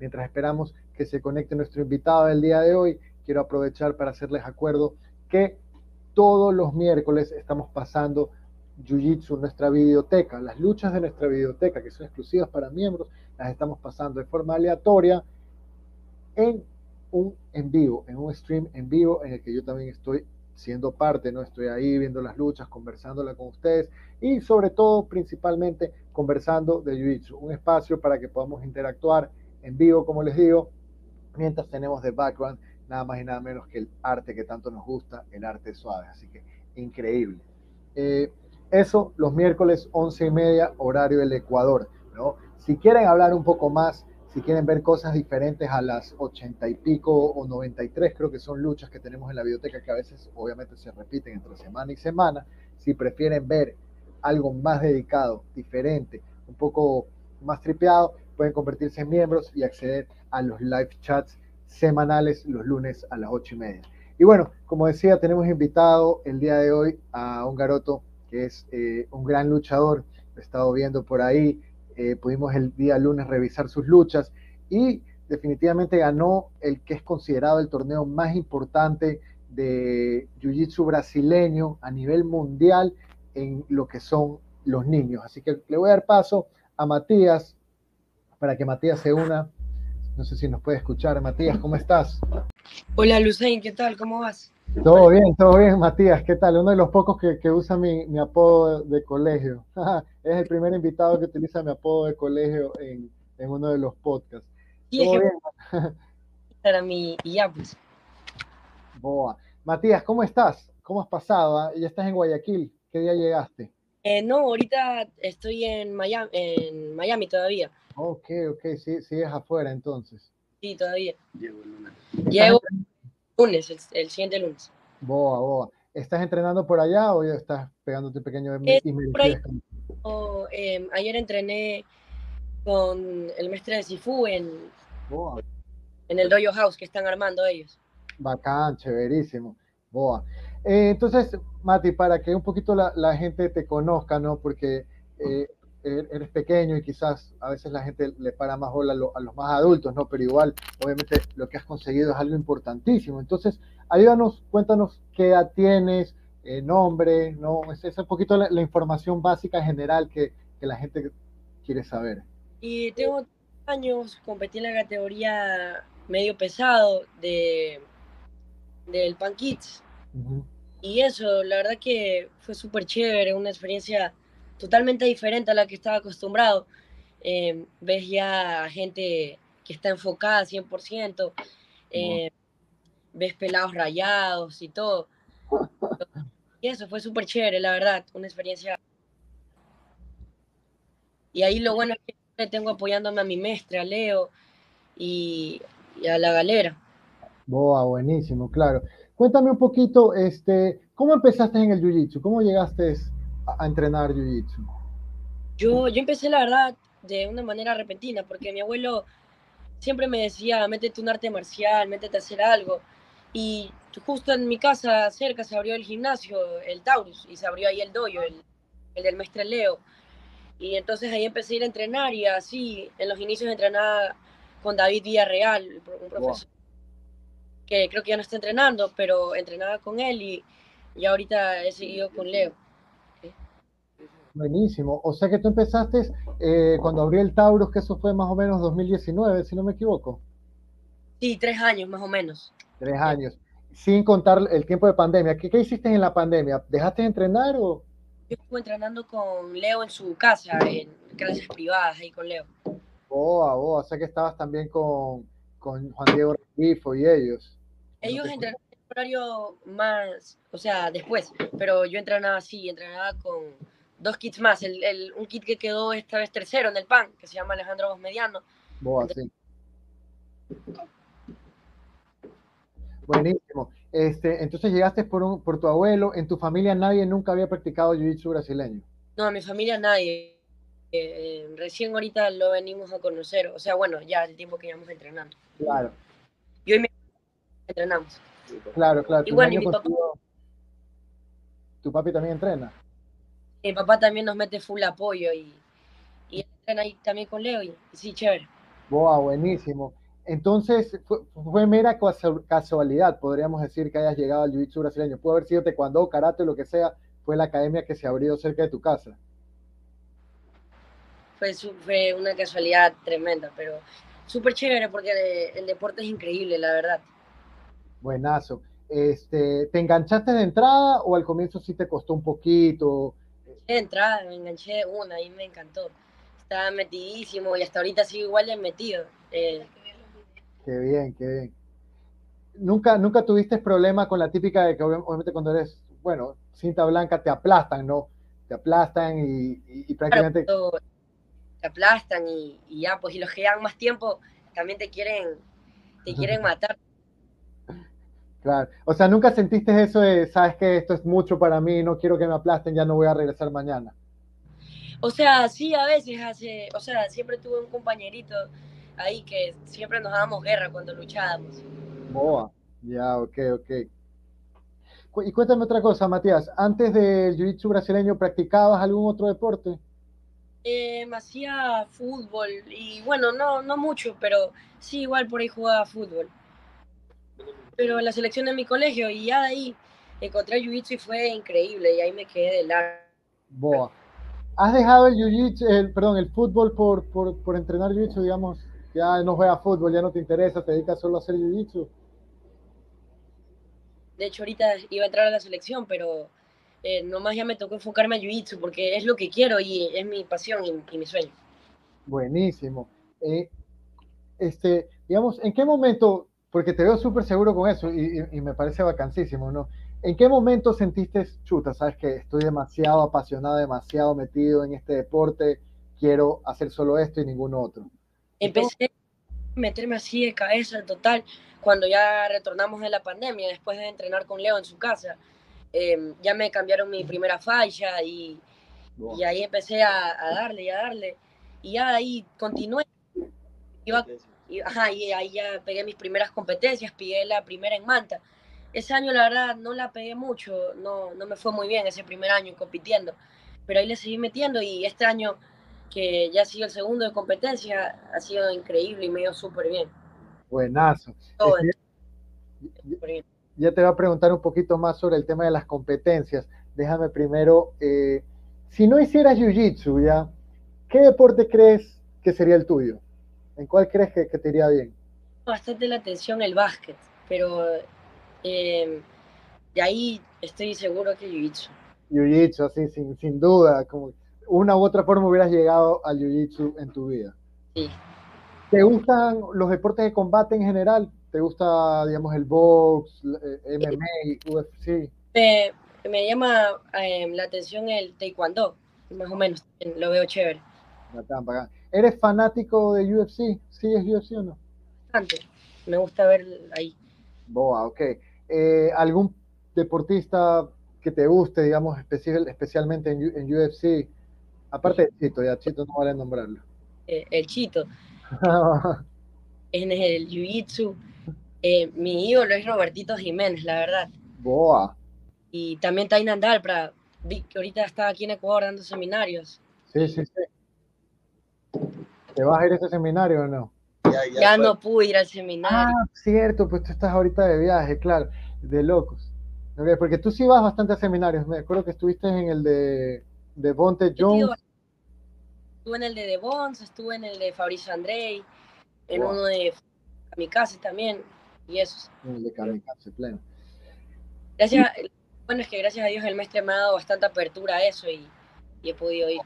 mientras esperamos que se conecte nuestro invitado del día de hoy, quiero aprovechar para hacerles acuerdo que todos los miércoles estamos pasando Jiu-Jitsu, nuestra videoteca, las luchas de nuestra videoteca, que son exclusivas para miembros, las estamos pasando de forma aleatoria en un en vivo, en un stream en vivo en el que yo también estoy siendo parte, ¿no? Estoy ahí viendo las luchas, conversándola con ustedes y sobre todo, principalmente, conversando de Jiu-Jitsu, un espacio para que podamos interactuar en vivo, como les digo, mientras tenemos de background nada más y nada menos que el arte que tanto nos gusta, el arte suave. Así que increíble. Eh, eso los miércoles 11 y media, horario del Ecuador. ¿no? Si quieren hablar un poco más, si quieren ver cosas diferentes a las 80 y pico o 93, creo que son luchas que tenemos en la biblioteca que a veces obviamente se repiten entre semana y semana. Si prefieren ver algo más dedicado, diferente, un poco más tripeado, pueden convertirse en miembros y acceder a los live chats semanales los lunes a las 8 y media. Y bueno, como decía, tenemos invitado el día de hoy a un garoto que es eh, un gran luchador, he estado viendo por ahí, eh, pudimos el día lunes revisar sus luchas y definitivamente ganó el que es considerado el torneo más importante de Jiu-Jitsu brasileño a nivel mundial en lo que son los niños. Así que le voy a dar paso a Matías para que Matías se una. No sé si nos puede escuchar. Matías, ¿cómo estás? Hola Lucen, ¿qué tal? ¿Cómo vas? Todo bien, todo bien, Matías. ¿Qué tal? Uno de los pocos que, usa mi, apodo de, colegio. es el primer invitado que utiliza mi apodo de colegio en, uno de los podcasts. ¿Todo bien? Para mí, y ya pues. Boa. Matías, ¿cómo estás? ¿Cómo has pasado? Ah? ¿Ya estás en Guayaquil? ¿Qué día llegaste? Eh, no, ahorita estoy en Miami, en Miami todavía. Ok, ok, sí, sí es afuera entonces. Sí, todavía. Llego el lunes. Llego lunes, el, siguiente lunes. Boa, boa. ¿Estás entrenando por allá o ya estás pegándote un pequeño eh, em, ayer entrené con el maestro de Sifu en, en el Dojo House que están armando ellos. Bacán, chéverísimo. Boa. Eh, entonces, Mati, para que un poquito la, la gente te conozca, ¿no? Porque eh, eres pequeño y quizás a veces la gente le para más bola a, los más adultos, ¿no? Pero igual, obviamente, lo que has conseguido es algo importantísimo. Entonces, ayúdanos, cuéntanos qué edad tienes, eh, nombre, ¿no? Es, es un poquito la, información básica general que, que, la gente quiere saber. Y tengo años, competí en la categoría medio pesado de del Pan Kids. Y eso, la verdad que fue súper chévere, una experiencia totalmente diferente a la que estaba acostumbrado. Eh, ves ya gente que está enfocada 100%, eh, ves pelados rayados y todo. Y eso fue súper chévere, la verdad, una experiencia. Y ahí lo bueno es que tengo apoyándome a mi maestre, a Leo y, a la galera. Boa, buenísimo, claro. Cuéntame un poquito, este, ¿cómo empezaste en el Jiu-Jitsu? ¿Cómo llegaste a entrenar Jiu-Jitsu? Yo, yo empecé, la verdad, de una manera repentina, porque mi abuelo siempre me decía, métete un arte marcial, métete a hacer algo. Y justo en mi casa cerca se abrió el gimnasio, el Taurus, y se abrió ahí el dojo, el, el del maestro Leo. Y entonces ahí empecé a ir a entrenar y así, en los inicios entrenaba con David Villarreal, un profesor que creo que ya no está entrenando, pero entrenaba con él y, y ahorita he seguido con Leo. Buenísimo. O sea que tú empezaste eh, cuando abrió el Taurus, que eso fue más o menos 2019, si no me equivoco. Sí, tres años más o menos. Tres años. Sin contar el tiempo de pandemia. ¿Qué, qué hiciste en la pandemia? ¿Dejaste de entrenar o...? Yo estuve entrenando con Leo en su casa, en clases privadas ahí con Leo. Boa, boa. O sea que estabas también con, con Juan Diego Rifo y ellos. Ellos entrenaban en horario más, o sea, después, pero yo entrenaba así, entrenaba con dos kits más. El, un kit que quedó esta vez tercero en el PAN, que se llama Alejandro Mediano. Boa, sí. Buenísimo. Este, entonces llegaste por, un, por tu abuelo. ¿En tu familia nadie nunca había practicado jiu-jitsu brasileño? No, en mi familia nadie. Eh, recién ahorita lo venimos a conocer. O sea, bueno, ya el tiempo que llevamos entrenando. Claro. Y hoy me entrenamos. Claro, claro. Y bueno, y mi papá... ¿Tu papi también entrena? Mi papá también nos mete full apoyo y, y entrena ahí también con Leo y, sí, chévere. Boa, buenísimo. Entonces, fue, mera casualidad, podríamos decir, que hayas llegado al Jiu-Jitsu brasileño. Puede haber sido taekwondo, karate, lo que sea, fue la academia que se abrió cerca de tu casa. Fue, fue una casualidad tremenda, pero súper chévere porque el, deporte es increíble, la verdad. Buenazo. Este, ¿Te enganchaste de entrada o al comienzo sí te costó un poquito? De entrada, me enganché una y me encantó. Estaba metidísimo y hasta ahorita sigo igual de metido. Eh, qué bien, qué bien. ¿Nunca, nunca tuviste problema con la típica de que obviamente cuando eres, bueno, cinta blanca te aplastan, ¿no? Te aplastan y, prácticamente... te aplastan y, ya, pues, y los que llevan más tiempo también te quieren, te quieren matar. Claro, o sea, nunca sentiste eso de, sabes que esto es mucho para mí, no quiero que me aplasten, ya no voy a regresar mañana. O sea, sí, a veces hace, o sea, siempre tuve un compañerito ahí que siempre nos dábamos guerra cuando luchábamos. Boa, ya, ok, ok. Y cuéntame otra cosa, Matías, antes del jiu-jitsu brasileño, ¿practicabas algún otro deporte? Eh, me hacía fútbol y bueno, no, no mucho, pero sí, igual por ahí jugaba fútbol. Pero en la selección de mi colegio y ya de ahí encontré el jiu-jitsu y fue increíble y ahí me quedé de largo. Boa. ¿Has dejado el jiu-jitsu, el, perdón, el fútbol por, por, por entrenar jiu-jitsu, digamos? Ya no juegas fútbol, ya no te interesa, te dedicas solo a hacer jiu-jitsu. De hecho, ahorita iba a entrar a la selección, pero eh, nomás ya me tocó enfocarme a Jiu-Jitsu porque es lo que quiero y es mi pasión y, mi sueño. Buenísimo. Eh, este, digamos, ¿en qué momento, porque te veo súper seguro con eso y, me parece vacancísimo, ¿no? ¿En qué momento sentiste, chuta, sabes que estoy demasiado apasionado, demasiado metido en este deporte, quiero hacer solo esto y ningún otro? Empecé a meterme así de cabeza total cuando ya retornamos de la pandemia, después de entrenar con Leo en su casa. Em, ya me cambiaron mi primera falla y, y ahí empecé a, darle y a darle. Y ya ahí continué. Y, ajá, y ahí ya pegué mis primeras competencias, pegué la primera en Manta. Ese año la verdad no la pegué mucho, no, no me fue muy bien ese primer año compitiendo, pero ahí le seguí metiendo y este año que ya ha sido el segundo de competencia ha sido increíble y me dio súper bien. Buenazo. Este, ya te voy a preguntar un poquito más sobre el tema de las competencias. Déjame primero, eh, si no hicieras Jiu-Jitsu, ¿ya? ¿Qué deporte crees que sería el tuyo? ¿En cuál crees que, te iría bien? Bastante la atención el básquet, pero eh, de ahí estoy seguro que Jiu-Jitsu. Jiu-Jitsu, así, sin, sin duda, como una u otra forma hubieras llegado al Jiu-Jitsu en tu vida. Sí. ¿Te gustan los deportes de combate en general? ¿Te gusta, digamos, el box, eh, MMA, UFC? me llama em, la atención el taekwondo, más o menos, lo veo chévere. ¿Eres fanático de UFC? ¿Sí es UFC o no? Bastante, me gusta ver ahí. Boa, ok. Eh, ¿Algún deportista que te guste, digamos, especial, especialmente en, en, UFC? Aparte de Chito, ya Chito no vale nombrarlo. Eh, el Chito. en el Jiu-Jitsu eh, mi ídolo es Robertito Jiménez, la verdad. Boa. Y también Tainan Dalpra, que ahorita está aquí en Ecuador dando seminarios. Sí, sí, sí. ¿Te vas a ir a ese seminario o no? Ya, no pude ir al seminario. Ah, cierto, pues tú estás ahorita de viaje, claro, de locos. porque tú sí vas bastante a seminarios. Me acuerdo que estuviste en el de, de Bonte Jones. Estuve en el de De estuve en el de Fabricio Andrei, en uno de Kamikaze también y eso. pleno. Gracias, bueno, es que gracias a Dios el maestro me ha dado bastante apertura a eso y, he podido ir.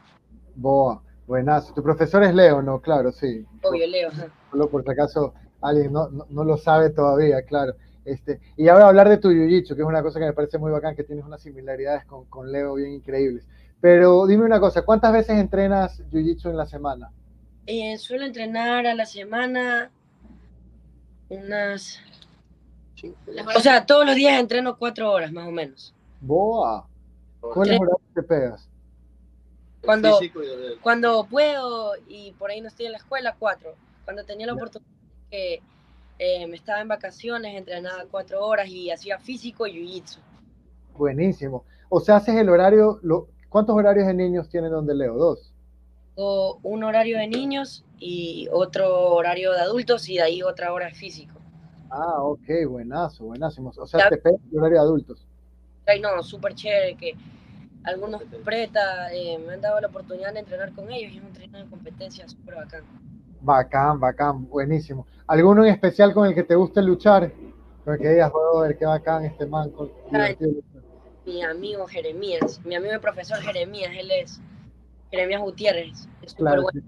Boa, buenazo. Tu profesor es Leo, ¿no? Claro, sí. Obvio, Leo. Solo por si acaso alguien no, no, lo sabe todavía, claro. Este, y ahora hablar de tu jiu que es una cosa que me parece muy bacán, que tienes unas similaridades con, con Leo bien increíbles. Pero dime una cosa, ¿cuántas veces entrenas jiu-jitsu en la semana? Eh, suelo entrenar a la semana unas o sea, todos los días entreno cuatro horas más o menos. Boa. ¿Cuáles horarios te pegas? Cuando, cuando puedo y por ahí no estoy en la escuela, cuatro. Cuando tenía la oportunidad que eh, me estaba en vacaciones, entrenaba cuatro horas y hacía físico y jiu-jitsu. Buenísimo. O sea, haces el horario, lo, ¿cuántos horarios de niños tienen donde leo? ¿Dos? O un horario de niños y otro horario de adultos y de ahí otra hora físico. Ah, ok, buenazo, buenísimo. O sea, te pegas el horario de adultos. Ay, no, súper chévere que algunos preta eh, me han dado la oportunidad de entrenar con ellos y es un tren de competencia súper bacán. Bacán, bacán, buenísimo. ¿Alguno en especial con el que te guste luchar? Con el que digas, ver qué bacán este man. mi amigo Jeremías, mi amigo el profesor Jeremías, él es Jeremías Gutiérrez. Es claro, bueno.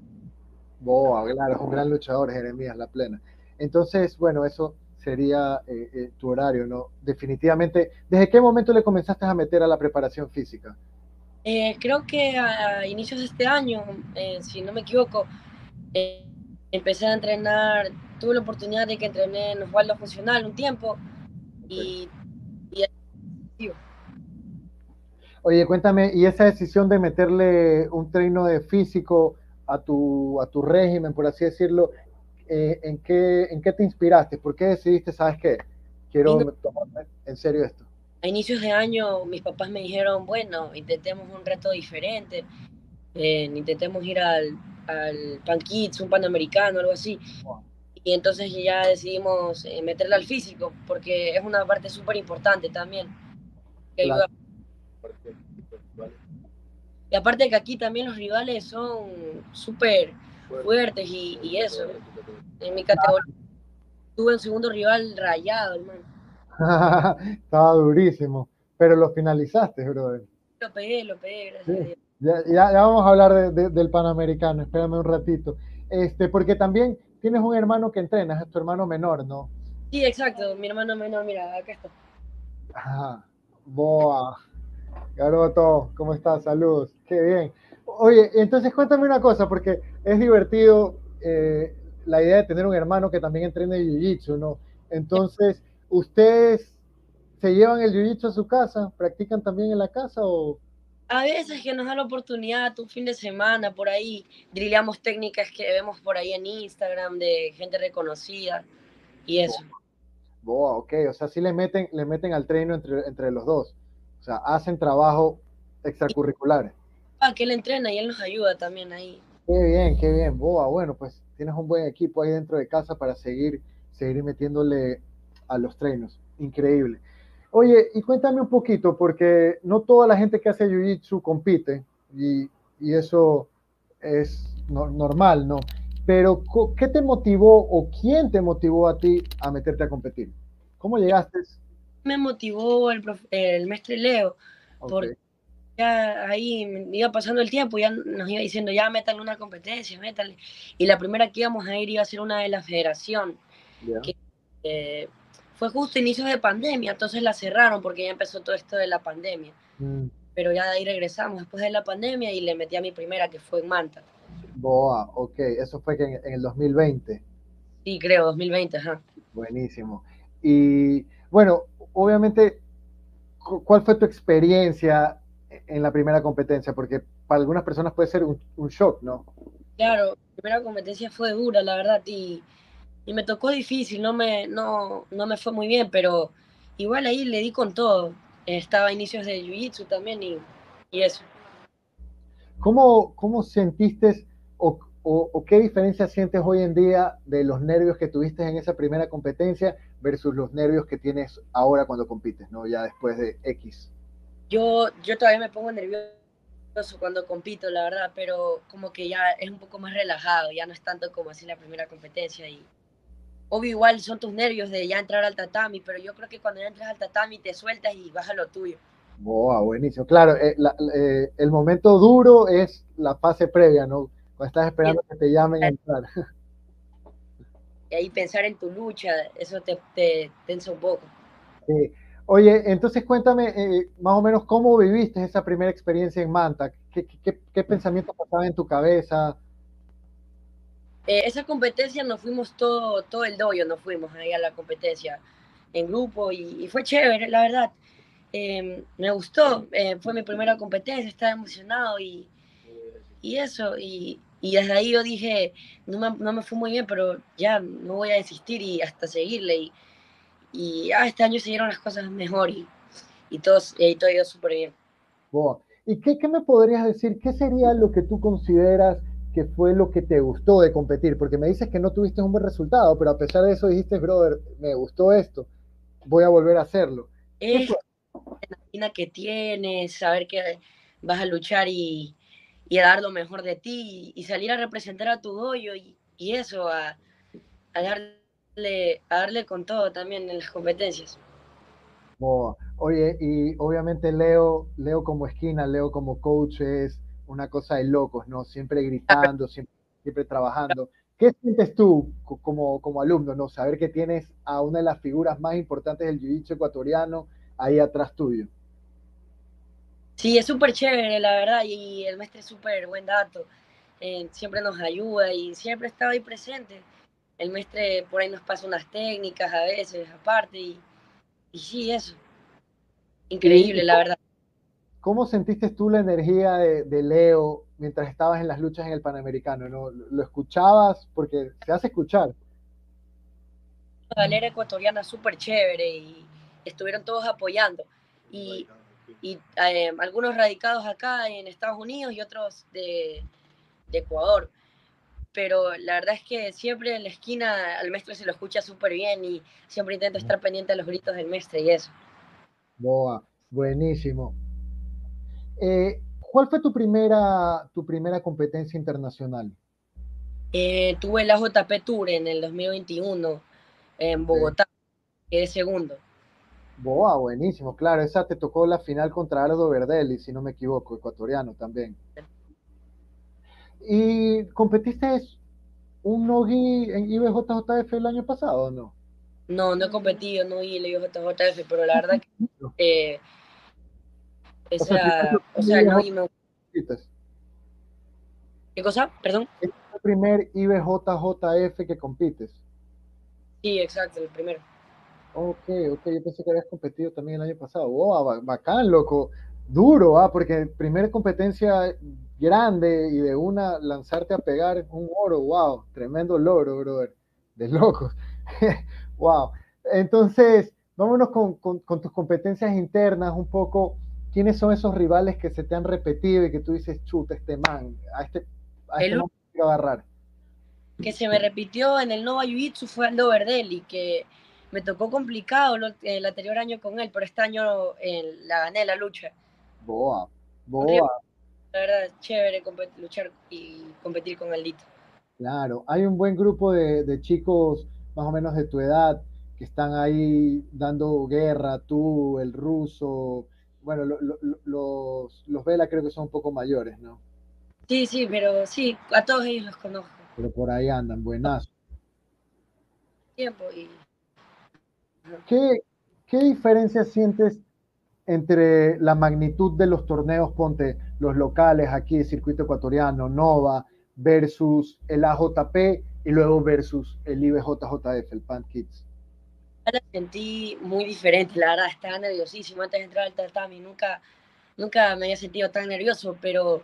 Boa, claro, es un gran luchador, Jeremías, la plena. Entonces, bueno, eso sería eh, eh, tu horario, ¿no? Definitivamente, ¿desde qué momento le comenzaste a meter a la preparación física? Eh, creo que a, inicios de este año, si no me equivoco, empecé a entrenar, tuve la oportunidad de que entrené en Osvaldo Funcional un tiempo y, y... Oye, cuéntame, ¿y esa decisión de meterle un treino de físico a tu, a tu régimen, por así decirlo, eh, ¿en, qué, ¿en qué te inspiraste? ¿Por qué decidiste, sabes qué? Quiero tomar en serio esto. A inicios de año mis papás me dijeron, bueno, intentemos un reto diferente, eh, intentemos ir al, al Pan Kids, un Panamericano, algo así. Y entonces ya decidimos eh, meterle al físico, porque es una parte súper importante también. Y aparte que aquí también los rivales son súper fuertes y, y eso. En mi categoría tuve un segundo rival rayado, hermano. Estaba durísimo, pero lo finalizaste, brother. Lo pegué, lo pegué, gracias a Dios. Ya, ya, ya, vamos a hablar de, del Panamericano, espérame un ratito. Este, porque también tienes un hermano que entrenas, es tu hermano menor, ¿no? Sí, exacto, mi hermano menor, mira, acá está. Ajá, boa. Garoto, ¿cómo estás? Saludos, qué bien. Oye, entonces cuéntame una cosa, porque es divertido eh, la idea de tener un hermano que también entrene Jiu-Jitsu, ¿no? Entonces, ¿ustedes se llevan el Jiu-Jitsu a su casa? ¿Practican también en la casa o...? A veces que nos da la oportunidad, un fin de semana, por ahí, drillamos técnicas que vemos por ahí en Instagram de gente reconocida y eso. Boa, ok, o sea, sí le meten, le meten al treino entre, entre los dos. O sea, hacen trabajo extracurricular. Ah, que él entrena y él nos ayuda también ahí. Qué bien, qué bien, Boa. Bueno, pues tienes un buen equipo ahí dentro de casa para seguir, seguir metiéndole a los treinos. Increíble. Oye, y cuéntame un poquito, porque no toda la gente que hace Jiu-Jitsu compite, y, y, eso es normal, ¿no? Pero, ¿qué te motivó o quién te motivó a ti a meterte a competir? ¿Cómo llegaste? Me motivó el, el maestro Leo, porque ya ahí iba pasando el tiempo, ya nos iba diciendo, ya métanle una competencia, métanle. Y la primera que íbamos a ir iba a ser una de la federación, que eh, fue justo inicios de pandemia, entonces la cerraron porque ya empezó todo esto de la pandemia. Mm. Pero ya de ahí regresamos después de la pandemia y le metí a mi primera, que fue en Manta. Boa, ok, eso fue que en, en el 2020. Sí, creo, 2020, ajá. Buenísimo. Y bueno, obviamente, ¿cuál fue tu experiencia en la primera competencia? Porque para algunas personas puede ser un, shock, ¿no? Claro, la primera competencia fue dura, la verdad, y, y, me tocó difícil, no me, no, no me fue muy bien, pero igual ahí le di con todo. Estaba a inicios de Jiu-Jitsu también y, y, eso. ¿Cómo, cómo sentiste o, o, o, qué diferencia sientes hoy en día de los nervios que tuviste en esa primera competencia versus los nervios que tienes ahora cuando compites, ¿no? Ya después de X yo, yo todavía me pongo nervioso cuando compito, la verdad, pero como que ya es un poco más relajado, ya no es tanto como así la primera competencia y obvio igual son tus nervios de ya entrar al tatami, pero yo creo que cuando ya entras al tatami te sueltas y vas a lo tuyo. Boa, buenísimo. Claro, eh, eh, el momento duro es la fase previa, ¿no? Cuando estás esperando que te llamen a entrar. Y ahí pensar en tu lucha, eso te, te tensa un poco. Sí. Oye, entonces cuéntame eh, más o menos cómo viviste esa primera experiencia en Manta. ¿Qué, qué, qué pensamientos pasaban en tu cabeza? Eh, esa competencia nos fuimos todo, todo el doyo, nos fuimos ahí a la competencia en grupo y, fue chévere, la verdad. Em, me gustó, eh, fue mi primera competencia, estaba emocionado y, y eso. Y, y, desde ahí yo dije, no me, no me fue muy bien, pero ya no voy a desistir y hasta seguirle. Y, y ah, este año se dieron las cosas mejor y, y, todos, y todo ido súper bien. ¿Y qué, qué, me podrías decir? ¿Qué sería lo que tú consideras que fue lo que te gustó de competir? Porque me dices que no tuviste un buen resultado, pero a pesar de eso dijiste, brother, me gustó esto, voy a volver a hacerlo. Es la que tienes, saber que vas a luchar y, y, a dar lo mejor de ti y, salir a representar a tu hoyo y, y eso, a, a, darle, a darle con todo también en las competencias. Oye, y obviamente Leo, Leo como esquina, Leo como coach es una cosa de locos, ¿no? Siempre gritando, siempre, siempre trabajando. ¿Qué sientes tú como, como alumno, no? Saber que tienes a una de las figuras más importantes del jiu ecuatoriano ahí atrás tuyo. Sí, es súper chévere, la verdad, y el maestro es súper buen dato. Eh, siempre nos ayuda y siempre estaba ahí presente. El maestro por ahí nos pasa unas técnicas a veces, aparte, y, y sí, eso. Increíble, la verdad. ¿Cómo sentiste tú la energía de, Leo mientras estabas en las luchas en el Panamericano? ¿no? ¿Lo escuchabas? Porque se hace escuchar. La galera ecuatoriana súper chévere y estuvieron todos apoyando. Y, y eh, algunos radicados acá en Estados Unidos y otros de, de, Ecuador. Pero la verdad es que siempre en la esquina al maestro se lo escucha súper bien y siempre intento estar pendiente de los gritos del maestro y eso. Boa, buenísimo. Eh, ¿Cuál fue tu primera, tu primera competencia internacional? Eh, tuve la JP Tour en el 2021 en Bogotá, quedé segundo. Boa, buenísimo, claro, esa te tocó la final contra Aldo Verdelli, si no me equivoco, ecuatoriano también. ¿Y competiste un Nogi en IBJJF el año pasado o no? No, no he competido, no vi el IBJJF, pero la verdad que eh, esa, o sea, no me... ¿Qué cosa? Perdón. Es el primer IBJJF que compites. Sí, exacto, el primero. Ok, ok, yo pensé que habías competido también el año pasado. Wow, bacán, loco. Duro, ¿ah? Porque primera competencia grande y de una lanzarte a pegar un oro, wow, tremendo logro, brother. De locos. wow. Entonces, vámonos con, con, tus competencias internas un poco. ¿Quiénes son esos rivales que se te han repetido y que tú dices, chuta, este man, a este, a este man quiero agarrar? Que se me repitió en el Nova Jiu-Jitsu fue Aldo Verdelli, que me tocó complicado el anterior año con él, pero este año la gané la lucha. Boa, boa. La verdad, chévere luchar y competir con Aldito. Claro, hay un buen grupo de, chicos más o menos de tu edad que están ahí dando guerra, tú, el ruso, bueno, los, los Vela creo que son un poco mayores, ¿no? Sí, sí, pero sí, a todos ellos los conozco. Pero por ahí andan, buenazo. Tiempo y ¿Qué, ¿Qué diferencia sientes entre la magnitud de los torneos, ponte los locales aquí, circuito ecuatoriano, Nova, versus el AJP y luego versus el IBJJF, el Pan Kids? La sentí muy diferente, la verdad, estaba nerviosísimo antes de entrar al tatami, nunca, nunca me había sentido tan nervioso, pero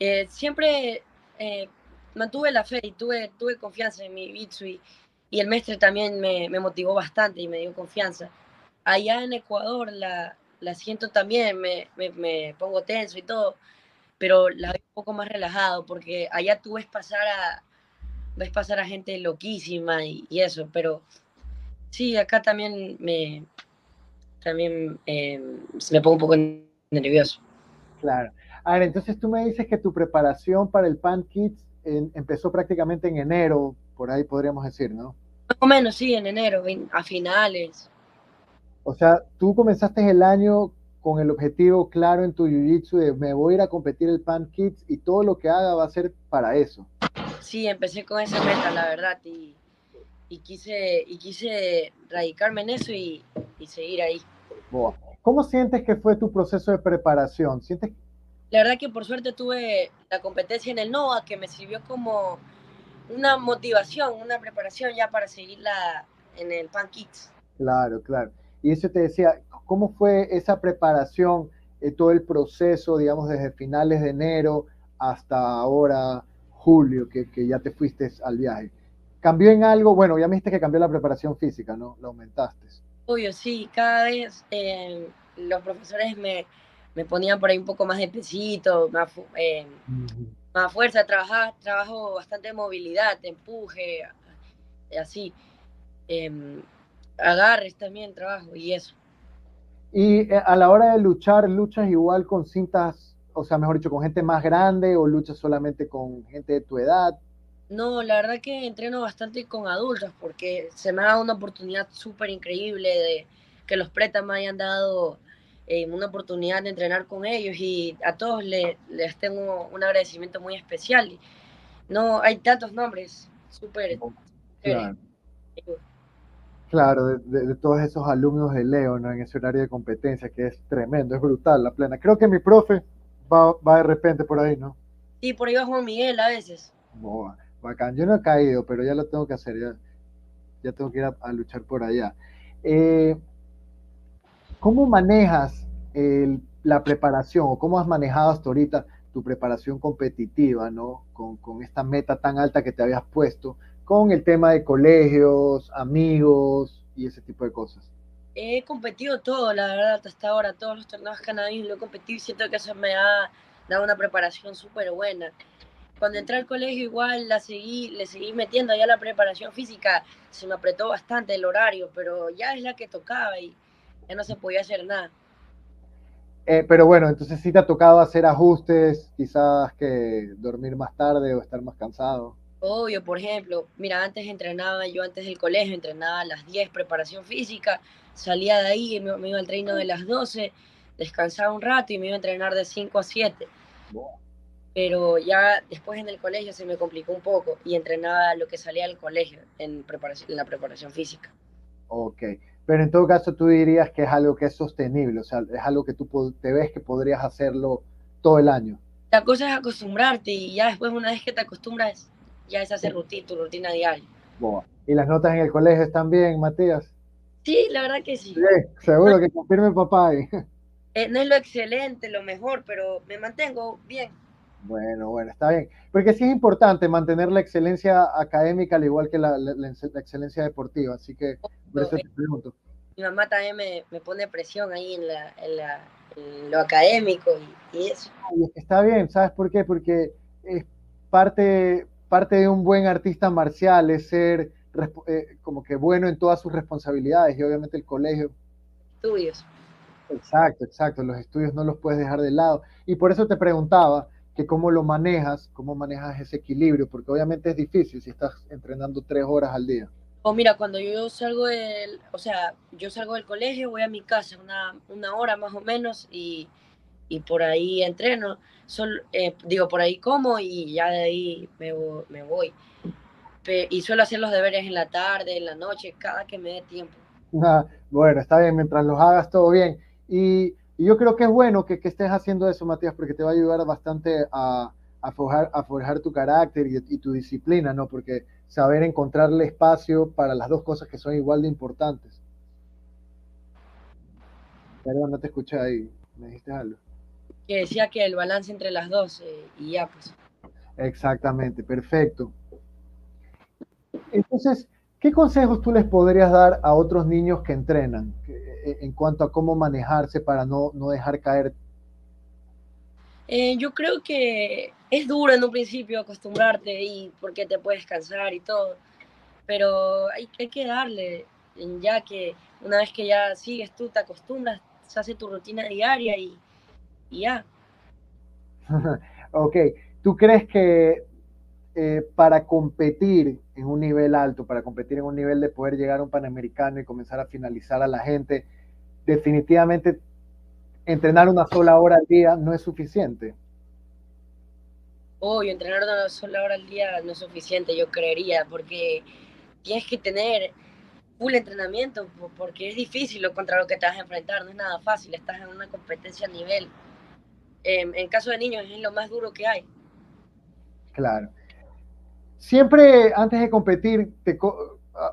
eh, siempre eh, mantuve la fe y tuve, tuve confianza en mi Bitsu y, y el mestre también me, me, motivó bastante y me dio confianza. Allá en Ecuador la, la siento también, me, me, me, pongo tenso y todo, pero la veo un poco más relajado porque allá tú ves pasar a, ves pasar a gente loquísima y, y eso, pero sí, acá también me, también eh, me pongo un poco nervioso. Claro. A ver, entonces tú me dices que tu preparación para el Pan Kids empezó prácticamente en enero, por ahí podríamos decir, ¿no? Más o menos, sí, en enero, a finales. O sea, tú comenzaste el año con el objetivo claro en tu jiu-jitsu de me voy a ir a competir el Pan Kids y todo lo que haga va a ser para eso. Sí, empecé con esa meta, la verdad, y, y quise, y quise radicarme en eso y, y seguir ahí. ¿Cómo sientes que fue tu proceso de preparación? ¿Sientes... La verdad que por suerte tuve la competencia en el NOVA que me sirvió como una motivación, una preparación ya para seguirla en el Pan Kids. Claro, claro. Y eso te decía, ¿cómo fue esa preparación, eh, todo el proceso, digamos, desde finales de enero hasta ahora, julio, que, que, ya te fuiste al viaje? ¿Cambió en algo? Bueno, ya me dijiste que cambió la preparación física, ¿no? Lo aumentaste. Obvio, sí. Cada vez eh, los profesores me, me, ponían por ahí un poco más de pesito, más, eh, Más fuerza, trabajar, trabajo bastante movilidad, empuje, así. Em, agarres también trabajo y eso. Y eh, a la hora de luchar, ¿luchas igual con cintas, o sea, mejor dicho, con gente más grande o luchas solamente con gente de tu edad? No, la verdad que entreno bastante con adultos porque se me ha dado una oportunidad súper increíble de que los pretas me hayan dado eh, una oportunidad de entrenar con ellos y a todos les, tengo un agradecimiento muy especial. No hay tantos nombres súper. Claro, claro de, todos esos alumnos de Leo ¿no? en ese horario de competencia que es tremendo, es brutal la plena. Creo que mi profe va, va de repente por ahí, ¿no? Sí, por ahí va Juan Miguel a veces. Bacán, yo no he caído, pero ya lo tengo que hacer, ya, ya tengo que ir a, luchar por allá. Eh, ¿Cómo manejas la preparación o cómo has manejado hasta ahorita tu preparación competitiva, ¿no? Con, con, esta meta tan alta que te habías puesto, con el tema de colegios, amigos y ese tipo de cosas. He competido todo, la verdad, hasta ahora, todos los torneos canadienses lo he competido y siento que eso me ha dado una preparación súper buena cuando entré al colegio igual la seguí, le seguí metiendo ya la preparación física, se me apretó bastante el horario, pero ya es la que tocaba y ya no se podía hacer nada. Eh, pero bueno, entonces sí te ha tocado hacer ajustes, quizás que dormir más tarde o estar más cansado. Obvio, por ejemplo, mira, antes entrenaba, yo antes del colegio entrenaba a las 10, preparación física, salía de ahí, me, me iba al treino de las 12, descansaba un rato y me iba a entrenar de 5 a 7 pero ya después en el colegio se me complicó un poco y entrenaba lo que salía del colegio en, preparación, en la preparación física. Ok, pero en todo caso tú dirías que es algo que es sostenible, o sea, es algo que tú te ves que podrías hacerlo todo el año. La cosa es acostumbrarte y ya después una vez que te acostumbras, ya es hacer rutina, tu rutina diaria. ¿Y las notas en el colegio están bien, Matías? Sí, la verdad que sí. sí seguro que confirme papá. Eh, no es lo excelente, lo mejor, pero me mantengo bien. Bueno, bueno, está bien. Porque sí es importante mantener la excelencia académica al igual que la, excelencia deportiva. Así que por eso te pregunto. Mi mamá también me, pone presión ahí en, la, lo académico y, eso. Está bien, ¿sabes por qué? Porque es parte, parte de un buen artista marcial es ser eh, como que bueno en todas sus responsabilidades y obviamente el colegio. Estudios. Exacto, exacto. Los estudios no los puedes dejar de lado. Y por eso te preguntaba que cómo lo manejas, cómo manejas ese equilibrio, porque obviamente es difícil si estás entrenando tres horas al día. O mira, cuando yo salgo del, o sea, yo salgo del colegio, voy a mi casa una, una hora más o menos y, y por ahí entreno, eh, digo, por ahí como y ya de ahí me, me voy. y suelo hacer los deberes en la tarde, en la noche, cada que me dé tiempo. Bueno, está bien, mientras los hagas todo bien. Y y yo creo que es bueno que, que, estés haciendo eso, Matías, porque te va a ayudar bastante a, a, forjar, a forjar tu carácter y, tu disciplina, ¿no? Porque saber encontrarle espacio para las dos cosas que son igual de importantes. Perdón, no te escuché ahí. ¿Me dijiste algo? Que decía que el balance entre las dos eh, y ya, pues. Exactamente, perfecto. Entonces, ¿qué consejos tú les podrías dar a otros niños que entrenan? Eh, en cuanto a cómo manejarse para no, no dejar caer? Eh, yo creo que es duro en un principio acostumbrarte y porque te puedes cansar y todo, pero hay, hay que darle, ya que una vez que ya sigues tú, te acostumbras, se hace tu rutina diaria y, ya. ok, ¿tú crees que eh, para competir en un nivel alto, para competir en un nivel de poder llegar a un Panamericano y comenzar a finalizar a la gente, definitivamente entrenar una sola hora al día no es suficiente. Obvio, entrenar una sola hora al día no es suficiente, yo creería, porque tienes que tener full entrenamiento, porque es difícil lo contra lo que te vas a enfrentar, no es nada fácil, estás en una competencia a nivel. En caso de niños es lo más duro que hay. Claro siempre antes de competir,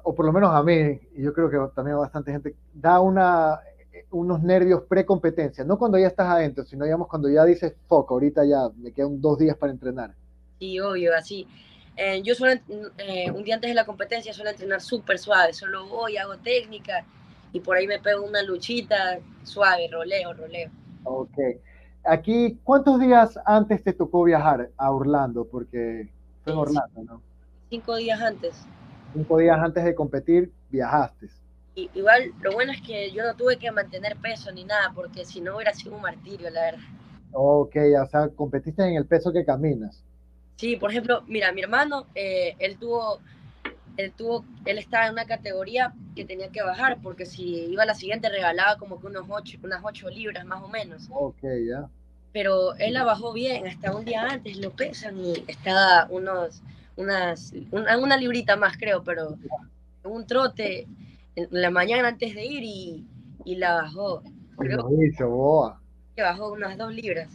o por lo menos a mí, y yo creo que también a bastante gente, da una, unos nervios pre-competencia, no cuando ya estás adentro, sino digamos cuando ya dices, foco, ahorita ya me quedan dos días para entrenar. Sí, obvio, así. Eh, yo suelo, eh, un día antes de la competencia suelo entrenar súper suave, solo voy, hago técnica y por ahí me pego una luchita suave, roleo, roleo. Ok. Aquí, ¿cuántos días antes te tocó viajar a Orlando? Porque fue en Orlando, ¿no? Cinco días antes. Cinco días antes de competir, viajaste. Y, igual, lo bueno es que yo no tuve que mantener peso ni nada, porque si no hubiera sido un martirio, la verdad. Ok, o sea, competiste en el peso que caminas. Sí, por ejemplo, mira, mi hermano, eh, él tuvo, él tuvo, él estaba en una categoría que tenía que bajar, porque si iba a la siguiente regalaba como que unos ocho, unas ocho libras más o menos. Ok, ya. Pero él la bajó bien, hasta un día antes lo pesan y estaba unos, unas, una, una librita más creo, pero un trote en la mañana antes de ir y, y la bajó. Creo lo hizo, boa. Que bajó unas dos libras.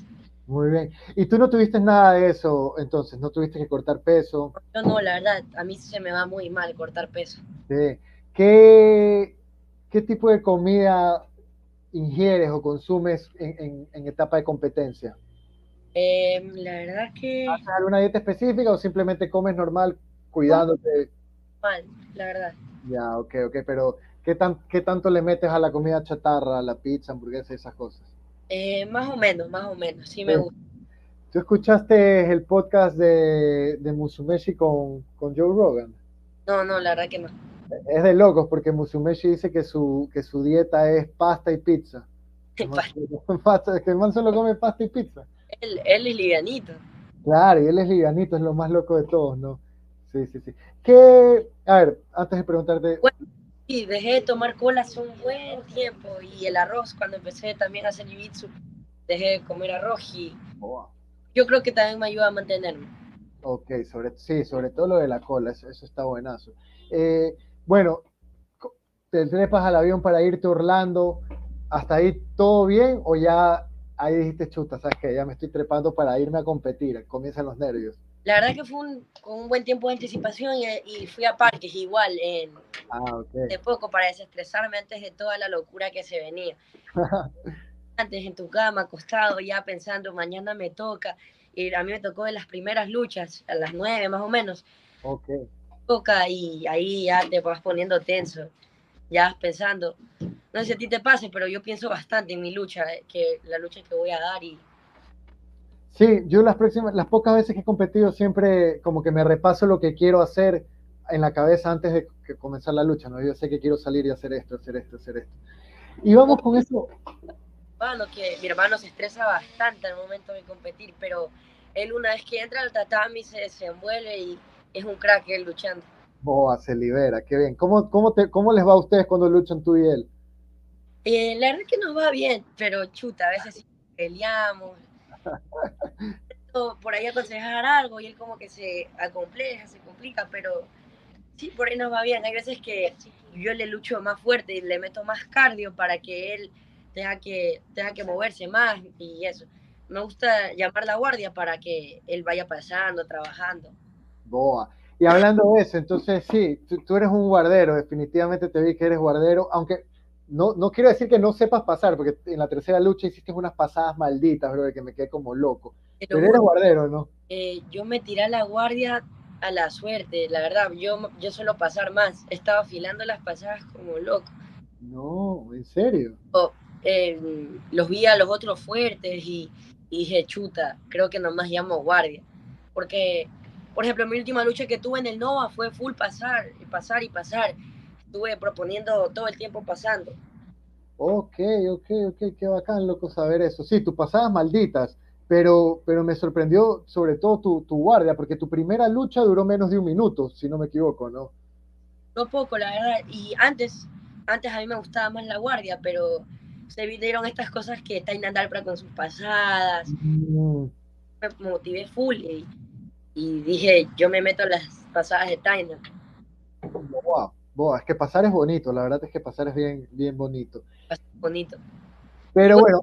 Muy bien. ¿Y tú no tuviste nada de eso entonces? ¿No tuviste que cortar peso? Yo no, la verdad, a mí se me va muy mal cortar peso. Sí. ¿Qué, qué tipo de comida ingieres o consumes en, en, etapa de competencia? Eh, la verdad que... ¿Haces alguna dieta específica o simplemente comes normal cuidándote? Mal, la verdad. Ya, ok, ok, pero ¿qué, tan, ¿qué tanto le metes a la comida chatarra, a la pizza, hamburguesa y esas cosas? Eh, más o menos, más o menos, sí me gusta. ¿Tú escuchaste el podcast de, de Musumeshi con, con Joe Rogan? No, no, la verdad que no. Es de locos porque Musumeshi dice que su, que su dieta es pasta y pizza. Que el man solo come pasta y pizza. Él, él, es livianito. Claro, y él es livianito, es lo más loco de todos, ¿no? Sí, sí, sí. ¿Qué? A ver, antes de preguntarte. Sí, dejé de tomar cola hace un buen tiempo y el arroz, cuando empecé también a hacer jiu dejé de comer arroz y yo creo que también me ayuda a mantenerme. Ok, sobre, sí, sobre todo lo de la cola, eso, está buenazo. Eh, bueno, te trepas al avión para irte a Orlando, ¿hasta ahí todo bien o ya ahí dijiste chuta, sabes que ya me estoy trepando para irme a competir, comienzan los nervios? La verdad que fue un, con un buen tiempo de anticipación y, fui a parques igual en, ah, de poco para desestresarme antes de toda la locura que se venía. antes en tu cama, acostado, ya pensando, mañana me toca. Y a mí me tocó en las primeras luchas, a las nueve más o menos. Ok. Toca y ahí ya te vas poniendo tenso, ya vas pensando. No sé si a ti te pase, pero yo pienso bastante en mi lucha, eh, que la lucha que voy a dar y Sí, yo las próximas, las pocas veces que he competido siempre como que me repaso lo que quiero hacer en la cabeza antes de comenzar la lucha, ¿no? Yo sé que quiero salir y hacer esto, hacer esto, hacer esto. Y vamos con eso. Bueno, que mi hermano se estresa bastante al momento de competir, pero él una vez que entra al tatami se desenvuelve y es un crack él luchando. Boa, se libera, qué bien. ¿Cómo, cómo, te, ¿Cómo les va a ustedes cuando luchan tú y él? Eh, la verdad es que nos va bien, pero chuta, a veces peleamos, por ahí aconsejar algo y él como que se acompleja, se complica, pero sí, por ahí nos va bien. Hay veces que yo le lucho más fuerte y le meto más cardio para que él tenga que, tenga que moverse más y eso. Me gusta llamar la guardia para que él vaya pasando, trabajando. Boa. Y hablando de eso, entonces sí, tú, tú eres un guardero, definitivamente te vi que eres guardero, aunque no, no quiero decir que no sepas pasar, porque en la tercera lucha hiciste unas pasadas malditas, bro, que me quedé como loco. Pero, eres guardero, ¿no? Eh, yo me tiré a la guardia a la suerte, la verdad. Yo, yo suelo pasar más. Estaba afilando las pasadas como loco. No, ¿en serio? Eh, los vi a los otros fuertes y, y dije, chuta, creo que nomás llamo guardia. Porque, por ejemplo, mi última lucha que tuve en el Nova fue full pasar, y pasar y pasar estuve proponiendo todo el tiempo pasando. Ok, ok, ok, qué bacán, loco, saber eso. Sí, tú pasabas malditas, pero, pero me sorprendió sobre todo tu, tu, guardia, porque tu primera lucha duró menos de un minuto, si no me equivoco, ¿no? No poco, la verdad. Y antes, antes a mí me gustaba más la guardia, pero se vinieron estas cosas que Tainan Dalpra con sus pasadas. Mm. Me motivé full y, y, dije, yo me meto a las pasadas de Tainan. Wow es que pasar es bonito, la verdad es que pasar es bien, bien bonito. bonito. Pero bueno,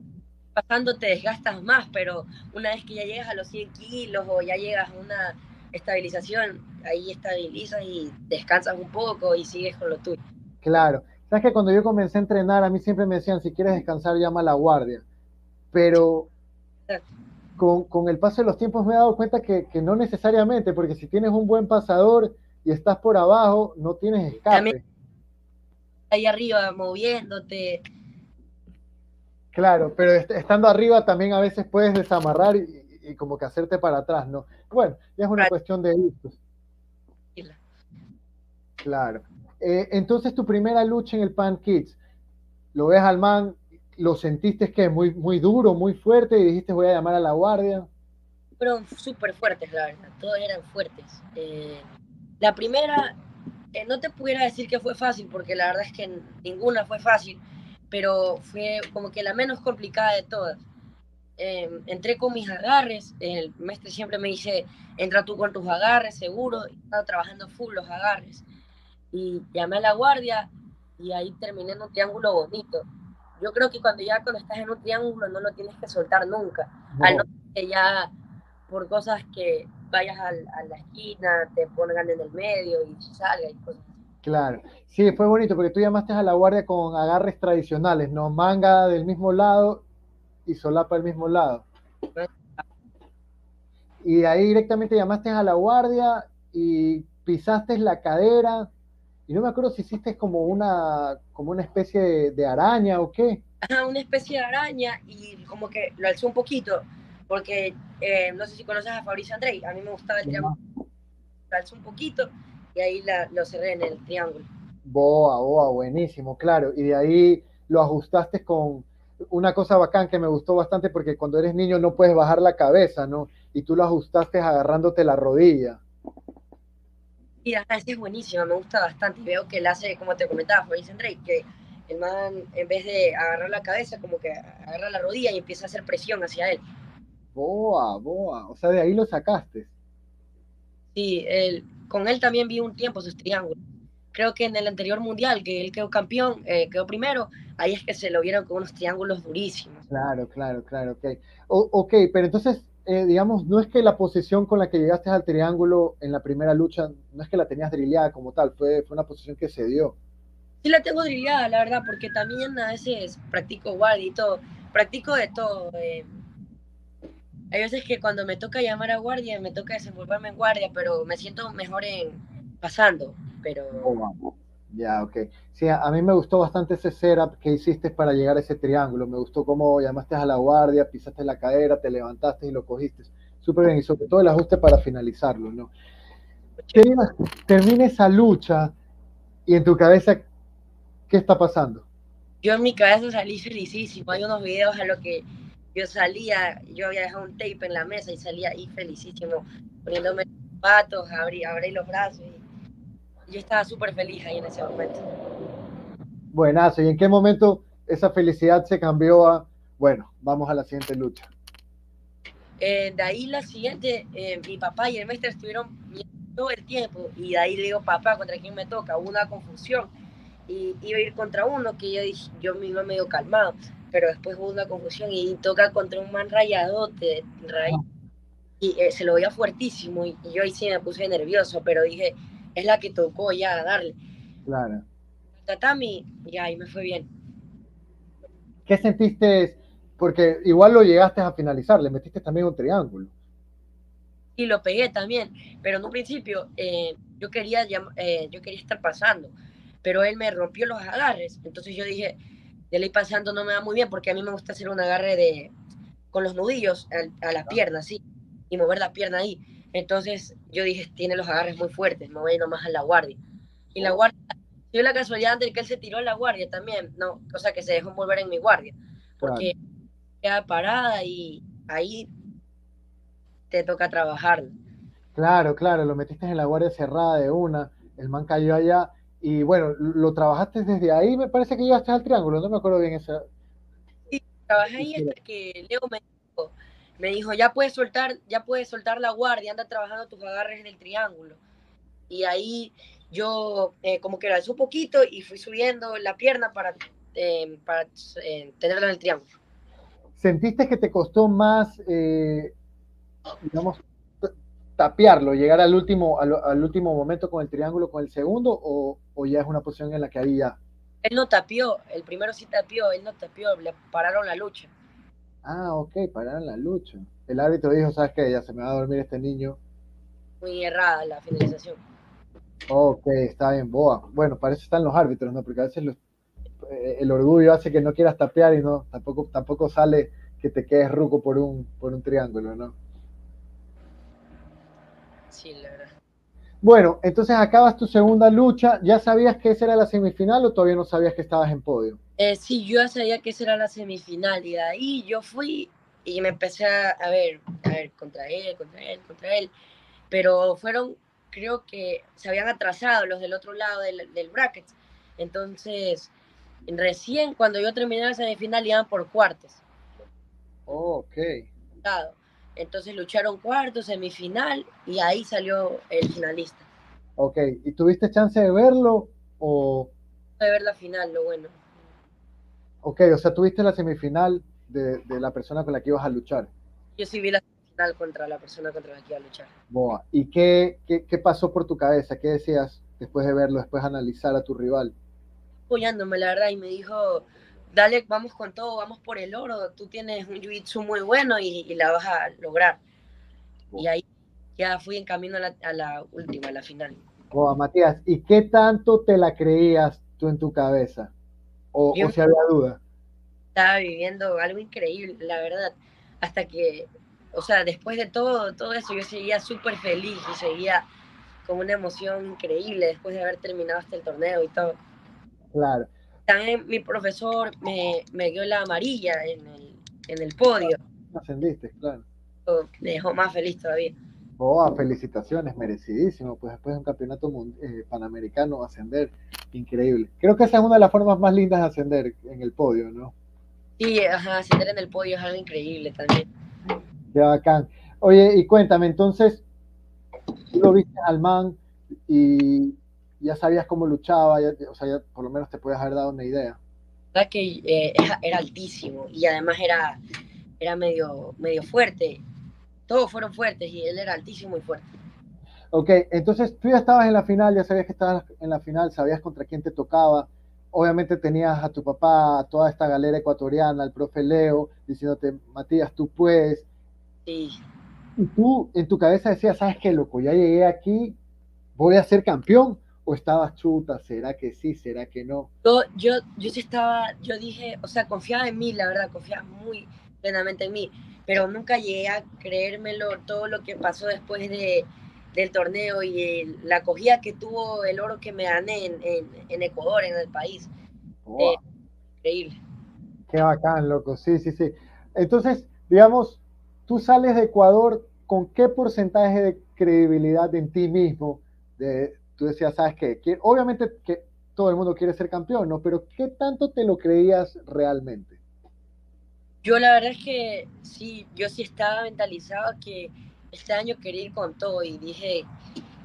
Pasando te desgastas más, pero una vez que ya llegas a los 100 kilos o ya llegas a una estabilización, ahí estabilizas y descansas un poco y sigues con lo tuyo. Claro. Sabes que cuando yo comencé a entrenar, a mí siempre me decían, si quieres descansar, llama a la guardia. Pero con, con, el paso de los tiempos me he dado cuenta que, que no necesariamente, porque si tienes un buen pasador, y estás por abajo, no tienes escape. ahí arriba moviéndote. Claro, pero estando arriba también a veces puedes desamarrar y, como que hacerte para atrás, ¿no? Bueno, ya es una cuestión de gustos. Claro. Eh, entonces, tu primera lucha en el Pan Kids, lo ves al man, lo sentiste que muy, muy duro, muy fuerte y dijiste voy a llamar a la guardia. Fueron súper fuertes, la verdad, todos eran fuertes. Eh, la primera, eh, no te pudiera decir que fue fácil, porque la verdad es que ninguna fue fácil, pero fue como que la menos complicada de todas. Em, entré con mis agarres, el maestro siempre me dice, entra tú con tus agarres, seguro, estaba trabajando full los agarres. Y llamé a la guardia y ahí terminé en un triángulo bonito. Yo creo que cuando ya cuando estás en un triángulo no lo tienes que soltar nunca, al no que ya por cosas que vayas a la esquina, te pongan en el medio y salga y cosas Claro, sí, fue bonito porque tú llamaste a la guardia con agarres tradicionales, ¿no? Manga del mismo lado y solapa del mismo lado. Y ahí directamente llamaste a la guardia y pisaste la cadera. Y no me acuerdo si hiciste como una, como una especie de, araña o qué. una especie de araña y como que lo alzó un poquito, porque eh, no sé si conoces a Fabricio Andrei, a mí me gustaba el triángulo. Un poquito y ahí la, lo cerré en el triángulo. Boa, boa, buenísimo, claro. Y de ahí lo ajustaste con, una cosa bacán que me gustó bastante porque cuando eres niño no puedes bajar la cabeza, ¿no? Y tú lo ajustaste agarrándote la rodilla. Y esa es buenísima, me gusta bastante. Y veo que él hace, como te comentaba, Fabrice Drake, que el man, en vez de agarrar la cabeza, como que agarra la rodilla y empieza a hacer presión hacia él. Boa, boa. O sea, de ahí lo sacaste. Sí, él, con él también vi un tiempo sus triángulos creo que en el anterior mundial, que él quedó campeón, eh, quedó primero, ahí es que se lo vieron con unos triángulos durísimos. Claro, claro, claro, ok. ok, pero entonces, eh, digamos, no es que la posición con la que llegaste al triángulo en la primera lucha, no es que la tenías drillada como tal, fue, fue una posición que se dio. Sí la tengo drillada, la verdad, porque también a veces practico guardia y todo, practico de todo. Eh. Hay veces que cuando me toca llamar a guardia, me toca desenvolverme en guardia, pero me siento mejor en pasando pero... Oh, ya, ok. Sí, a, mí me gustó bastante ese setup que hiciste para llegar a ese triángulo. Me gustó cómo llamaste a la guardia, pisaste la cadera, te levantaste y lo cogiste. Súper bien, y sobre todo el ajuste para finalizarlo, ¿no? Termina esa lucha y en tu cabeza, ¿qué está pasando? Yo en mi cabeza salí felicísimo. Hay unos videos a lo que yo salía, yo había dejado un tape en la mesa y salía ahí felicísimo, poniéndome patos, abrí, abrí los brazos y yo estaba súper feliz ahí en ese momento. Buenazo, ¿y en qué momento esa felicidad se cambió a, bueno, vamos a la siguiente lucha? Eh, de ahí la siguiente, eh, mi papá y el maestro estuvieron todo el tiempo y de ahí le digo, papá, ¿contra quién me toca? Hubo una confusión y iba a ir contra uno que yo dije, yo mismo medio calmado, pero después hubo una confusión y toca contra un man rayadote, y eh, se lo veía fuertísimo y, y, yo ahí sí me puse nervioso, pero dije, es la que tocó ya darle. Claro. Tatami, y ahí me fue bien. ¿Qué sentiste? Porque igual lo llegaste a finalizar, le metiste también un triángulo. Y lo pegué también, pero en un principio eh, yo, quería, eh, yo quería estar pasando, pero él me rompió los agarres, entonces yo dije, de ley pasando no me va muy bien porque a mí me gusta hacer un agarre de con los nudillos a, a la pierna, sí, y mover la pierna ahí. Entonces yo dije, tiene los agarres muy fuertes, me voy nomás a la guardia. Y la guardia, dio la casualidad de que él se tiró a la guardia también, no, o sea que se dejó volver en mi guardia, porque queda parada y ahí te toca trabajar. Claro, claro, lo metiste en la guardia cerrada de una, el man cayó allá y bueno, lo trabajaste desde ahí, me parece que llegaste al triángulo, no me acuerdo bien esa. Sí, trabajé ahí hasta que Leo me dijo, me dijo, ya puedes soltar, ya puedes soltar la guardia, anda trabajando tus agarres en el triángulo. Y ahí yo eh, como que la alzó un poquito y fui subiendo la pierna para, eh, para eh, tenerla en el triángulo. ¿Sentiste que te costó más, digamos, tapearlo, llegar al último, al, último momento con el triángulo con el segundo o, o, ya es una posición en la que ahí ya? Él no tapió, el primero sí tapió, él no tapió, le pararon la lucha. Ah, ok, pararon la lucha. El árbitro dijo, ¿sabes qué? Ya se me va a dormir este niño. Muy errada la finalización. Ok, está bien, boa. Bueno, para eso están los árbitros, ¿no? Porque a veces los, eh, el orgullo hace que no quieras tapear y no, tampoco, tampoco sale que te quedes ruco por un, por un triángulo, ¿no? Sí, la verdad. Bueno, entonces acabas tu segunda lucha. ¿Ya sabías que esa era la semifinal o todavía no sabías que estabas en podio? Eh, sí, yo ya sabía que esa era la semifinal y de ahí yo fui y me empecé a, ver, a ver, contra él, contra él, contra él. Pero fueron, creo que se habían atrasado los del otro lado del, del bracket. Entonces, recién cuando yo terminé la semifinal iban por cuartos. Oh, ok. Entonces lucharon cuartos, semifinal y ahí salió el finalista. Ok, ¿y tuviste chance de verlo o...? De ver la final, lo bueno. Ok, o sea, tuviste la semifinal de, la persona con la que ibas a luchar. Yo sí vi la semifinal contra la persona contra la que iba a luchar. Boa. ¿Y qué, qué, pasó por tu cabeza? ¿Qué decías después de verlo, después de analizar a tu rival? Apoyándome, la verdad, y me dijo, dale, vamos con todo, vamos por el oro, tú tienes un jiu-jitsu muy bueno y, la vas a lograr. Y ahí ya fui en camino a la, última, a la final. Boa, Matías, ¿y qué tanto te la creías tú en tu cabeza? ¿O, o si había duda? Estaba viviendo algo increíble, la verdad, hasta que, o sea, después de todo, todo eso, yo seguía súper feliz y seguía con una emoción increíble después de haber terminado hasta el torneo y todo. Claro también mi profesor me, me dio la amarilla en el, en el podio. Ascendiste, claro. Me dejó más feliz todavía. Oh, felicitaciones, merecidísimo. Pues después de un campeonato eh, panamericano, ascender, increíble. Creo que esa es una de las formas más lindas de ascender en el podio, ¿no? Sí, ajá, ascender en el podio es algo increíble también. Qué bacán. Oye, y cuéntame, entonces, tú lo viste al man y ya sabías cómo luchaba, o sea, ya por lo menos te puedes haber dado una idea. La que eh, era, altísimo y además era, era medio, medio fuerte. Todos fueron fuertes y él era altísimo y fuerte. Ok, entonces tú ya estabas en la final, ya sabías que estabas en la final, sabías contra quién te tocaba. Obviamente tenías a tu papá, a toda esta galera ecuatoriana, al profe Leo, diciéndote, Matías, tú puedes. Sí. Y tú en tu cabeza decías, ¿sabes qué, loco? Ya llegué aquí, voy a ser campeón o estabas chuta, será que sí, será que no. Yo, yo, yo sí estaba, yo dije, o sea, confiaba en mí, la verdad, confiaba muy plenamente en mí, pero nunca llegué a creérmelo todo lo que pasó después de, del torneo y la acogida que tuvo el oro que me gané en, en, Ecuador, en el país. Eh, increíble. Qué bacán, loco, sí, sí, sí. Entonces, digamos, tú sales de Ecuador con qué porcentaje de credibilidad en ti mismo, de, tú decías, sabes qué, obviamente que todo el mundo quiere ser campeón, ¿no? Pero ¿qué tanto te lo creías realmente? Yo la verdad es que sí, yo sí estaba mentalizado que este año quería ir con todo y dije,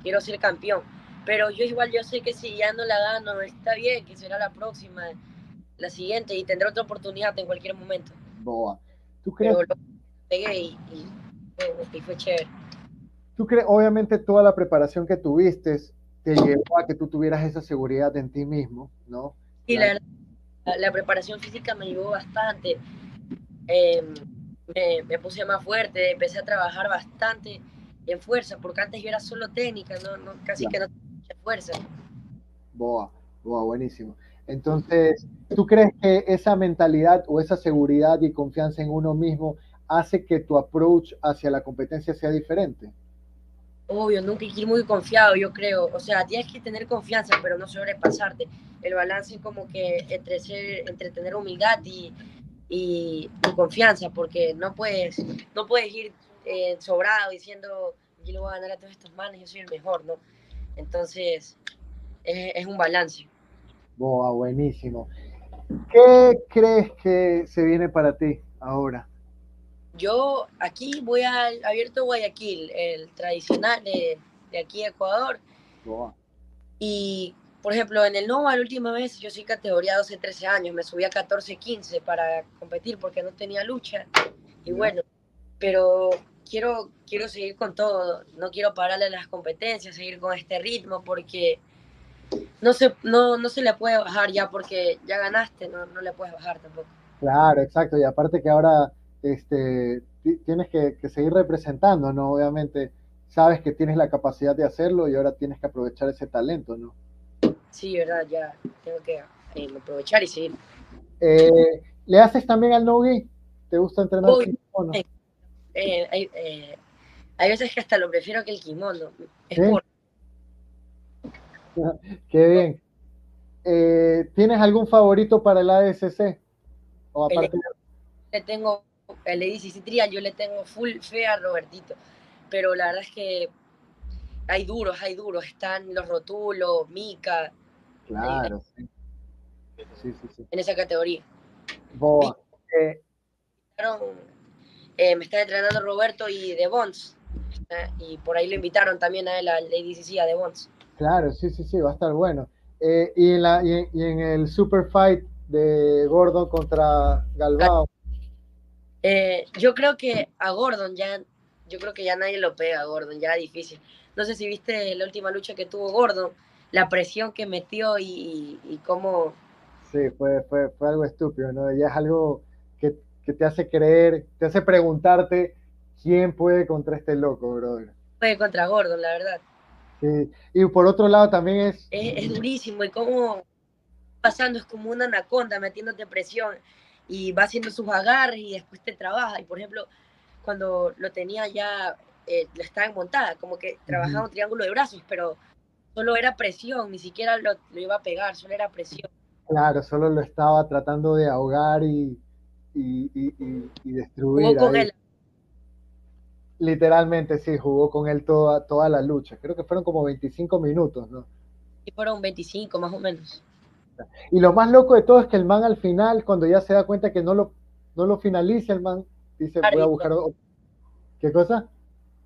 quiero ser campeón. Pero yo igual yo sé que si ya no la gano, está bien, que será la próxima, la siguiente y tendré otra oportunidad en cualquier momento. Boa. ¿Tú crees? Pero lo pegué y, y fue chévere. ¿Tú crees, obviamente toda la preparación que tuviste te llevó a que tú tuvieras esa seguridad en ti mismo, ¿no? Sí, la, la, preparación física me ayudó bastante. Em, me, puse más fuerte, empecé a trabajar bastante en fuerza, porque antes yo era solo técnica, no, casi que no tenía fuerza. Boa, boa, buenísimo. Entonces, ¿tú crees que esa mentalidad o esa seguridad y confianza en uno mismo hace que tu approach hacia la competencia sea diferente? Obvio, nunca hay que ir muy confiado, yo creo. O sea, tienes que tener confianza, pero no sobrepasarte. El balance como que entre, ser, entre tener humildad y, y, confianza, porque no puedes, no puedes ir eh, sobrado diciendo, yo le voy a ganar a todos estos manes, yo soy el mejor, ¿no? Entonces, es, es un balance. Boa, buenísimo. ¿Qué crees que se viene para ti ahora? Yo aquí voy al Abierto Guayaquil, el tradicional de, de aquí Ecuador. Y, por ejemplo, en el Nova la última vez yo soy categoría 12-13 años, me subí a 14-15 para competir porque no tenía lucha. Y bueno, pero quiero, quiero seguir con todo, no quiero pararle las competencias, seguir con este ritmo porque no se, no, no se le puede bajar ya porque ya ganaste, no, no le puedes bajar tampoco. Claro, exacto, y aparte que ahora este, tienes que, seguir representando, ¿no? Obviamente sabes que tienes la capacidad de hacerlo y ahora tienes que aprovechar ese talento, ¿no? Sí, verdad, ya tengo que eh, aprovechar y seguir. Eh, ¿Le haces también al no-gi? ¿Te gusta entrenar Uy, kimono? Eh, hay, eh, hay veces que hasta lo prefiero que el kimono. Es Qué bien. ¿Tienes algún favorito para el ASC? O aparte le tengo, el ADCC Trial, yo le tengo full fe a Robertito. Pero la verdad es que hay duros, hay duros. Están los Rotulos, Mika, Claro, sí. Sí, sí, sí. en esa categoría. Boa. Eh, eh, me está entrenando Roberto y De Bons. eh, y por ahí lo invitaron también a él, al ADCC, a De Bons. claro, sí, sí, sí, va a estar bueno. Eh, y, en la, y, en, y en el super fight de Gordon contra Galbao. Eh, yo creo que a Gordon ya, yo creo que ya nadie lo pega a Gordon, ya difícil. No sé si viste la última lucha que tuvo Gordon, la presión que metió y, y, y cómo Sí, fue, fue, fue algo estúpido, ¿no? Ya es algo que, que te hace creer, te hace preguntarte quién puede contra este loco, brother. fue contra Gordon, la verdad. Sí. Y por otro lado también es, Es, es durísimo y cómo pasando es como una anaconda metiéndote presión y va haciendo sus agarres y después te trabaja. Y por ejemplo, cuando lo tenía ya, eh, lo estaba en montada, como que trabajaba un triángulo de brazos, pero solo era presión, ni siquiera lo, lo iba a pegar, solo era presión. claro, solo lo estaba tratando de ahogar y, y, y, destruir. Jugó con ahí. él. Literalmente, sí, jugó con él toda, toda la lucha. Creo que fueron como 25 minutos, ¿no? Y fueron 25 más o menos. Y lo más loco de todo es que el man al final, cuando ya se da cuenta que no lo, no lo finaliza, el man dice, voy a buscar... o- ¿Qué cosa?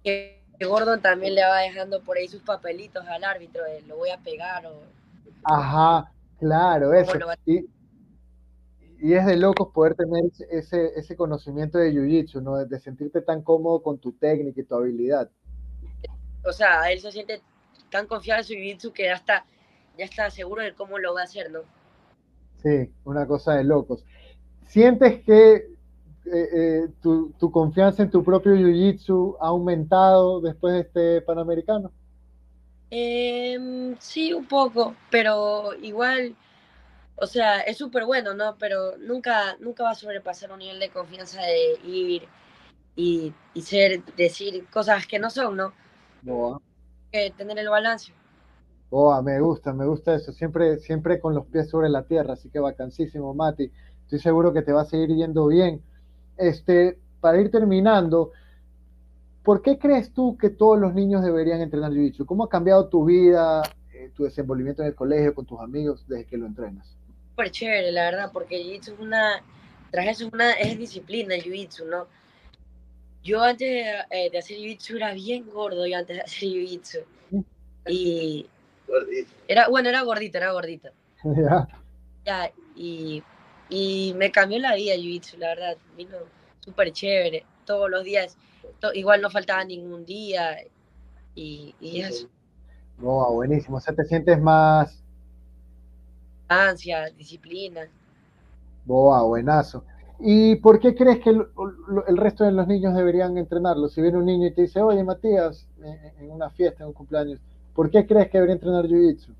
Que, Gordon también le va dejando por ahí sus papelitos al árbitro, de lo voy a pegar o Ajá, claro, eso. Y, y es de locos poder tener ese- ese, conocimiento de Jiu-Jitsu, ¿no? De sentirte tan cómodo con tu técnica y tu habilidad. o sea, él se siente tan confiado en su jiu-jitsu que ya está, ya está seguro de cómo lo va a hacer, ¿no? Sí, una cosa de locos. ¿Sientes que eh, eh, tu, tu confianza en tu propio Jiu-Jitsu ha aumentado después de este Panamericano? Em, sí, un poco, pero igual, o sea, es súper bueno, ¿no? Pero nunca, nunca va a sobrepasar un nivel de confianza de ir y, y ser, decir cosas que no son, ¿no? Que tener el balance. Boa, me gusta, me gusta eso. Siempre, siempre con los pies sobre la tierra, así que vacancísimo, Mati. Estoy seguro que te va a seguir yendo bien. Este, para ir terminando, ¿por qué crees tú que todos los niños deberían entrenar Jiu-Jitsu? ¿Cómo ha cambiado tu vida, eh, tu desenvolvimiento en el colegio, con tus amigos, desde que lo entrenas? Súper chévere, la verdad, porque jiu-jitsu es una, tras eso es una, es disciplina jiu-jitsu, ¿no? Yo antes de, eh, de hacer jiu-jitsu era bien gordo, yo antes de hacer jiu-jitsu. Y era, bueno, era gordito, era gordito. ¿Ya? Ya, y, y me cambió la vida jiu-jitsu, la verdad. Vino súper chévere. Todos los días, to- igual no faltaba ningún día. Y, y eso, Boa, buenísimo. O sea, te sientes más, ansia, disciplina. Boa, buenazo. ¿Y por qué crees que el, el resto de los niños deberían entrenarlo? Si viene un niño y te dice, oye Matías, en una fiesta, en un cumpleaños, ¿por qué crees que debería entrenar Jiu-Jitsu?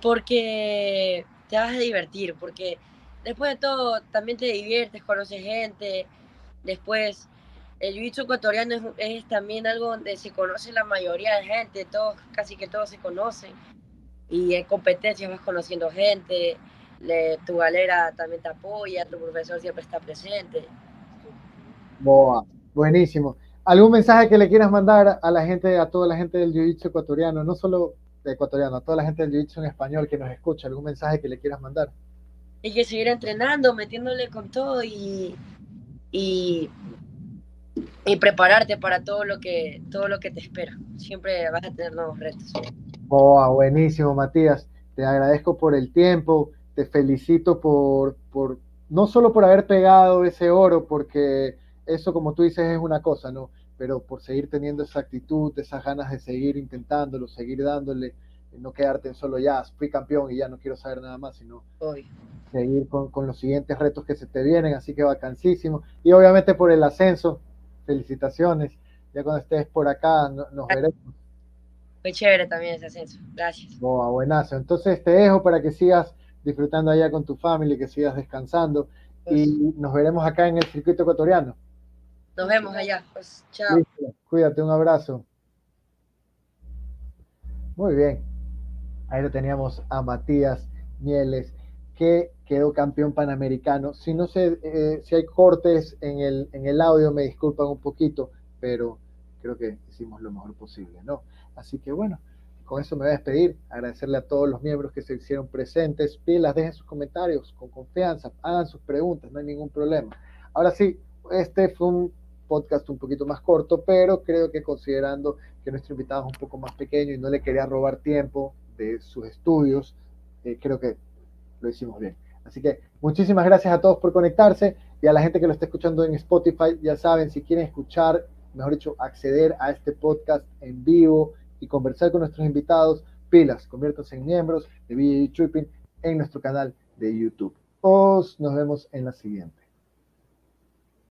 Porque te vas a divertir, porque después de todo también te diviertes, conoces gente. Después, el jiu-jitsu ecuatoriano es, es también algo donde se conoce la mayoría de gente, todos, casi que todos se conocen. Y en competencias vas conociendo gente, le- tu galera también te apoya, tu profesor siempre está presente. Boa, buenísimo. ¿Algún mensaje que le quieras mandar a la gente, a toda la gente del Jiu-Jitsu ecuatoriano, no solo de ecuatoriano, a toda la gente del Jiu-Jitsu en español que nos escucha? ¿Algún mensaje que le quieras mandar? Hay que seguir entrenando, metiéndole con todo y, y, y prepararte para todo lo que todo lo que te espera. Siempre vas a tener nuevos retos. Boa, buenísimo, Matías. Te agradezco por el tiempo, te felicito por, por no solo por haber pegado ese oro, porque eso, como tú dices, es una cosa, ¿no? Pero por seguir teniendo esa actitud, esas ganas de seguir intentándolo, seguir dándole, no quedarte en solo ya, fui campeón y ya no quiero saber nada más, sino Hoy. seguir con, con los siguientes retos que se te vienen, así que vacancísimo. Y obviamente por el ascenso, felicitaciones. Ya cuando estés por acá no- nos veremos. Fue chévere también ese ascenso. Gracias. Boa, buenazo. Entonces te dejo para que sigas disfrutando allá con tu familia, que sigas descansando y nos veremos acá en el circuito ecuatoriano. Nos vemos allá, pues chao. Cuídate, un abrazo. Muy bien. Ahí lo teníamos a Matías Mieles, que quedó campeón panamericano. Si no sé, eh, si hay cortes en el, en el audio, me disculpan un poquito, pero creo que hicimos lo mejor posible, ¿no? Así que bueno, con eso me voy a despedir, agradecerle a todos los miembros que se hicieron presentes, pilas, dejen sus comentarios con confianza, hagan sus preguntas, no hay ningún problema. Ahora sí, este fue un podcast un poquito más corto, pero creo que considerando que nuestro invitado es un poco más pequeño y no le quería robar tiempo de sus estudios, eh, creo que lo hicimos bien. Así que muchísimas gracias a todos por conectarse y a la gente que lo está escuchando en Spotify, ya saben, si quieren escuchar, mejor dicho, acceder a este podcast en vivo y conversar con nuestros invitados, pilas, conviértanse en miembros de BJ Tripping en nuestro canal de YouTube. Os nos vemos en la siguiente.